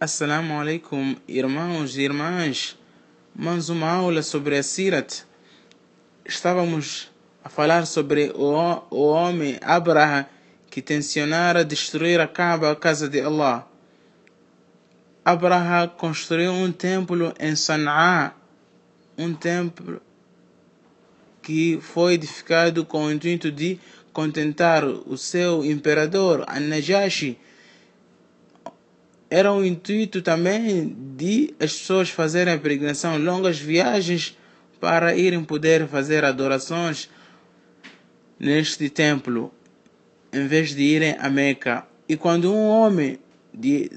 Assalamu alaikum, irmãos e irmãs. Mais uma aula sobre a Sirat. Estávamos a falar sobre o, o homem Abraha que tensionara destruir a Kaaba, a casa de Allah. Abraha construiu um templo em Sana'a, um templo que foi edificado com o intuito de contentar o seu imperador, An-Najashi. Era o intuito também de as pessoas fazerem a peregrinação, longas viagens para irem poder fazer adorações neste templo, em vez de irem a Meca. E quando um homem de,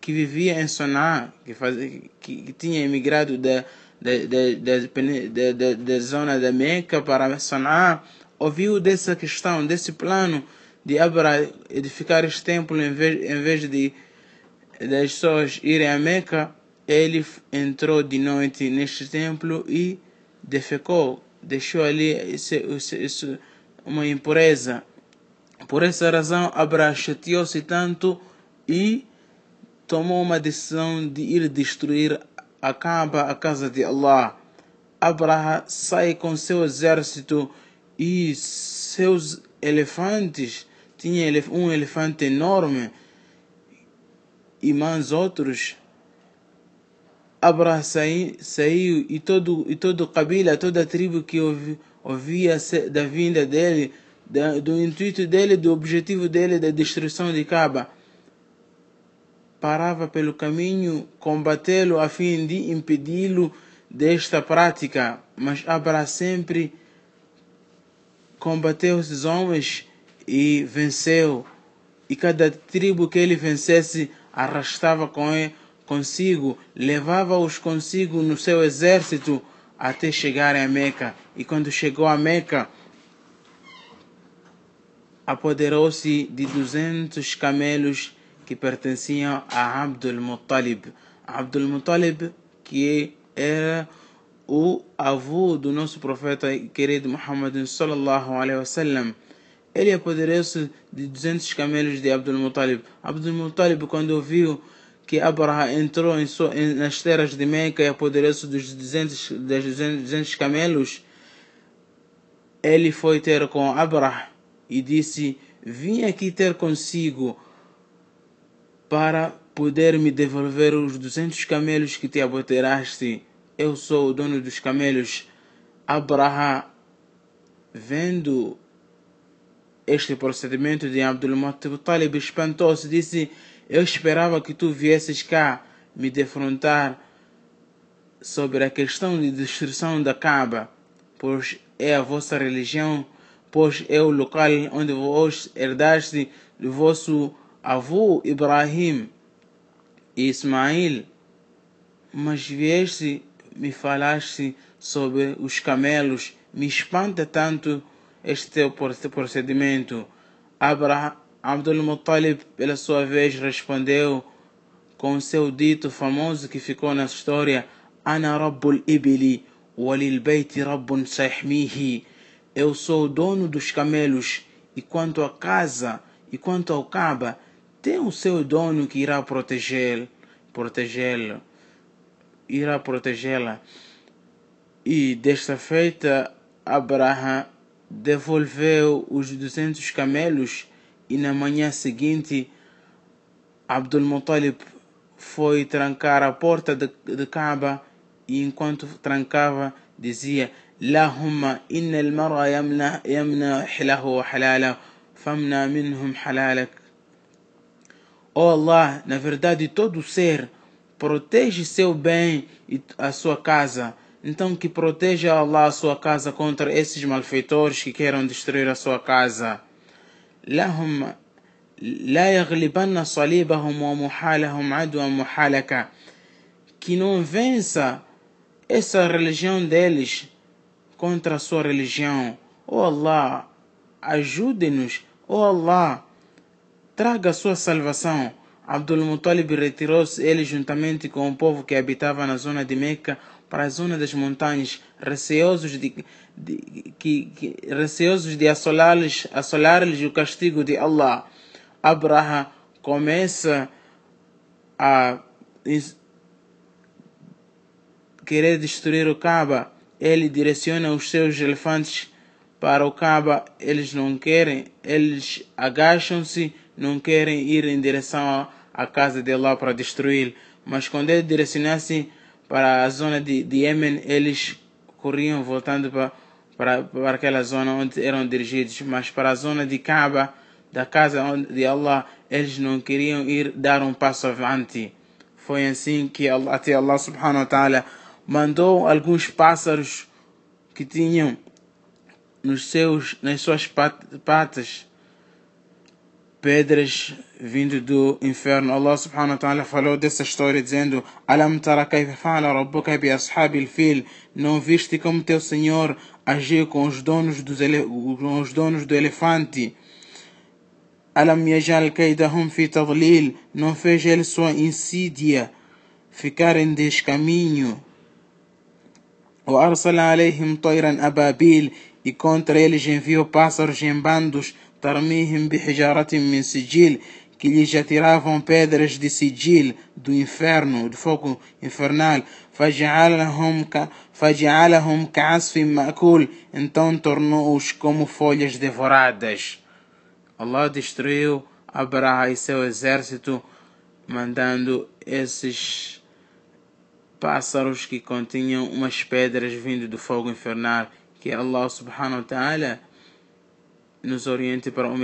que vivia em Soná, que, faz, que, que tinha emigrado da da, da, zona da Meca para Sanaá, ouviu dessa questão, desse plano de Abra edificar este templo em vez, em vez de das pessoas irem a Meca, ele entrou de noite neste templo e defecou, deixou ali esse, esse, uma impureza. Por essa razão, Abra chateou-se tanto e tomou uma decisão de ir destruir acaba a casa de Allah. Abraha sai com seu exército e seus elefantes. Tinha um elefante enorme e mais outros. Abraha saiu, saiu e todo e todo cabila, toda a tribo que ouvia da vinda dele, do intuito dele, do objetivo dele da destruição de Kaaba parava pelo caminho combatê-lo a fim de impedi-lo desta prática, mas Abra sempre combateu esses homens e venceu. E cada tribo que ele vencesse arrastava consigo, levava-os consigo no seu exército até chegarem a Meca. E quando chegou a Meca, apoderou-se de duzentos camelos que pertenciam a Abdul Muttalib. Abdul Muttalib, que era o avô do nosso profeta querido Muhammad sallallahu alaihi wasallam. Ele apoderou-se de 200 camelos de Abdul Muttalib. Abdul Muttalib, quando ouviu que Abraha entrou em so, em, nas terras de Meca e apoderou-se dos 200, dos 200 camelos, ele foi ter com Abraha e disse: Vim aqui ter consigo para poder me devolver os duzentos camelos que te aboteraste. Eu sou o dono dos camelos. Abraha, vendo este procedimento de Abdul Talib, espantou-se disse: Eu esperava que tu viesses cá me defrontar sobre a questão de destruição da Kaaba, pois é a vossa religião, pois é o local onde vos herdaste do vosso avô Ibrahim e Ismail, mas vieste me falaste sobre os camelos, me espanta tanto este procedimento. Abraham, Abdul Muttalib, pela sua vez, respondeu com seu dito famoso que ficou na história: Ana Rabbul Ibili, walil Baiti Rabbun Sahmihi. Eu sou o dono dos camelos, e quanto à casa, e quanto ao Kaaba, tem o seu dono que irá protegê-lo, protegê-lo, irá protegê-la. E desta feita, Abraão devolveu os duzentos camelos e na manhã seguinte Abdul Muttalib foi trancar a porta de, de Kaaba e enquanto trancava dizia Lahumma inna al-mar'a yamna yamna hilahu halala famna minhum halalak Oh Allah, na verdade todo ser protege seu bem e a sua casa. Então que proteja Allah a sua casa contra esses malfeitores que queiram destruir a sua casa. لهم لا يغلبن صليبهم ومحالهم عدوا محالك que não vença essa religião deles contra a sua religião. Oh Allah, ajude-nos. Oh Allah, traga a sua salvação. Abdul Muttalib retirou-se ele juntamente com o povo que habitava na zona de Meca para a zona das montanhas, receosos de, de, que, que, receosos de assolar-lhes assolar o castigo de Allah. Abraha começa a querer destruir o Kaaba, ele direciona os seus elefantes para o Kaaba, eles não querem, eles agacham-se, não querem ir em direção à casa de Allah para destruir. Mas quando ele direcionasse para a zona de, de Yemen, eles corriam voltando para, para, para aquela zona onde eram dirigidos, mas para a zona de Kaaba, da casa de Allah, eles não queriam ir dar um passo avante. Foi assim que Allah, até Allah subhanahu wa ta'ala mandou alguns pássaros que tinham nos seus, nas suas patas pedras vindo do inferno. Allah subhanahu wa ta'ala falou dessa história dizendo Alam tara kayfa fa'ala rabbuka bi ashabil fil Não viste como teu Senhor agiu com os donos, dos com os donos do elefante Alam yajal kaidahum fi tadlil Não fez ele sua insídia ficar em descaminho وأرسل عليهم طيرا أبابيل e contra eles enviou pássaros em bandos tarmihim bihijaratim min sigil, que lhes atiravam pedras de sigil, do inferno, de fogo infernal. Faj'alahum ka'asfim ma'kul. Então tornou-os como folhas devoradas. Allah destruiu Abraha e seu exército, mandando esses pássaros que continham umas pedras vindo do fogo infernal, que é Allah subhanahu wa ta'ala nos oriente para o